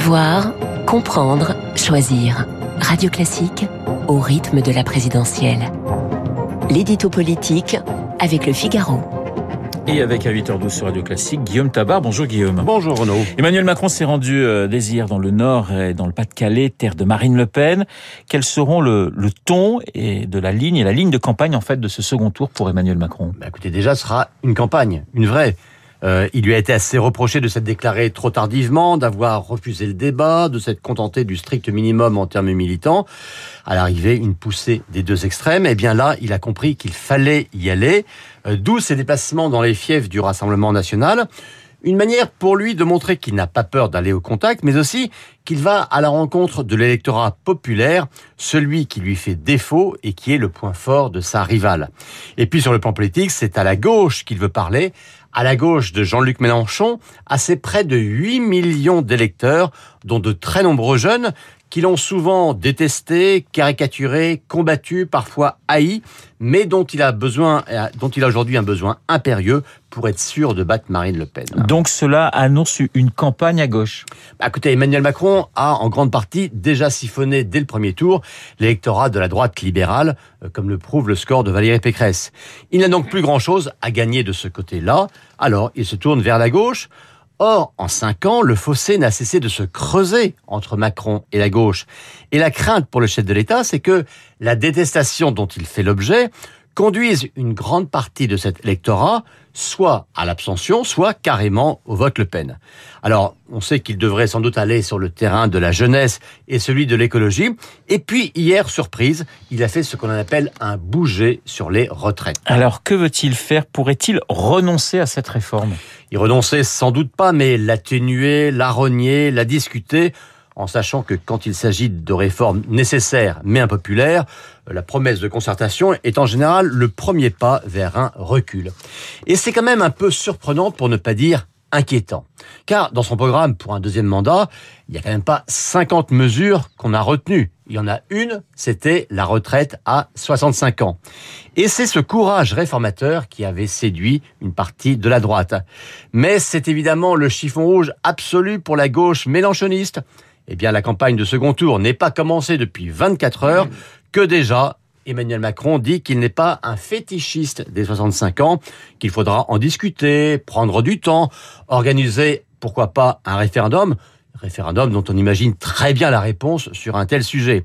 Savoir, comprendre, choisir. Radio Classique au rythme de la présidentielle. L'édito politique avec le Figaro. Et avec à 8h12 sur Radio Classique, Guillaume Tabar. Bonjour Guillaume. Bonjour Renaud. Emmanuel Macron s'est rendu euh, dès hier dans le Nord et dans le Pas-de-Calais, terre de Marine Le Pen. Quels seront le, le, ton et de la ligne et la ligne de campagne en fait de ce second tour pour Emmanuel Macron? Bah Écoutez, déjà ce sera une campagne, une vraie. Euh, il lui a été assez reproché de s'être déclaré trop tardivement, d'avoir refusé le débat, de s'être contenté du strict minimum en termes militants. À l'arrivée, une poussée des deux extrêmes. Et eh bien là, il a compris qu'il fallait y aller. Euh, D'où ses déplacements dans les fiefs du Rassemblement national. Une manière pour lui de montrer qu'il n'a pas peur d'aller au contact, mais aussi qu'il va à la rencontre de l'électorat populaire, celui qui lui fait défaut et qui est le point fort de sa rivale. Et puis sur le plan politique, c'est à la gauche qu'il veut parler, à la gauche de Jean-Luc Mélenchon, à ses près de 8 millions d'électeurs, dont de très nombreux jeunes, qui l'ont souvent détesté, caricaturé, combattu, parfois haï, mais dont il a besoin, dont il a aujourd'hui un besoin impérieux pour être sûr de battre Marine Le Pen. Donc cela annonce une campagne à gauche. Bah, écoutez, Emmanuel Macron a en grande partie déjà siphonné dès le premier tour l'électorat de la droite libérale, euh, comme le prouve le score de Valérie Pécresse. Il n'a donc plus grand-chose à gagner de ce côté-là, alors il se tourne vers la gauche. Or, en cinq ans, le fossé n'a cessé de se creuser entre Macron et la gauche. Et la crainte pour le chef de l'État, c'est que la détestation dont il fait l'objet conduise une grande partie de cet électorat soit à l'abstention, soit carrément au vote Le Pen. Alors, on sait qu'il devrait sans doute aller sur le terrain de la jeunesse et celui de l'écologie. Et puis, hier, surprise, il a fait ce qu'on appelle un bouger sur les retraites. Alors, que veut-il faire? Pourrait-il renoncer à cette réforme? Il renoncer sans doute pas, mais l'atténuer, la renier, la discuter en sachant que quand il s'agit de réformes nécessaires mais impopulaires, euh, la promesse de concertation est en général le premier pas vers un recul. Et c'est quand même un peu surprenant pour ne pas dire inquiétant. Car dans son programme pour un deuxième mandat, il n'y a quand même pas 50 mesures qu'on a retenues. Il y en a une, c'était la retraite à 65 ans. Et c'est ce courage réformateur qui avait séduit une partie de la droite. Mais c'est évidemment le chiffon rouge absolu pour la gauche mélanchoniste eh bien, la campagne de second tour n'est pas commencée depuis 24 heures que déjà Emmanuel Macron dit qu'il n'est pas un fétichiste des 65 ans, qu'il faudra en discuter, prendre du temps, organiser, pourquoi pas, un référendum, référendum dont on imagine très bien la réponse sur un tel sujet.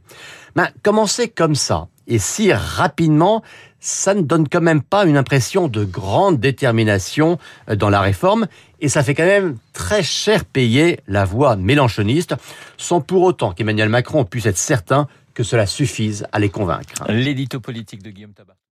Ben, commencer comme ça, et si rapidement, ça ne donne quand même pas une impression de grande détermination euh, dans la réforme, et ça fait quand même très cher payer la voix mélanchoniste, sans pour autant qu'Emmanuel Macron puisse être certain que cela suffise à les convaincre. L'édito politique de Guillaume Tabar.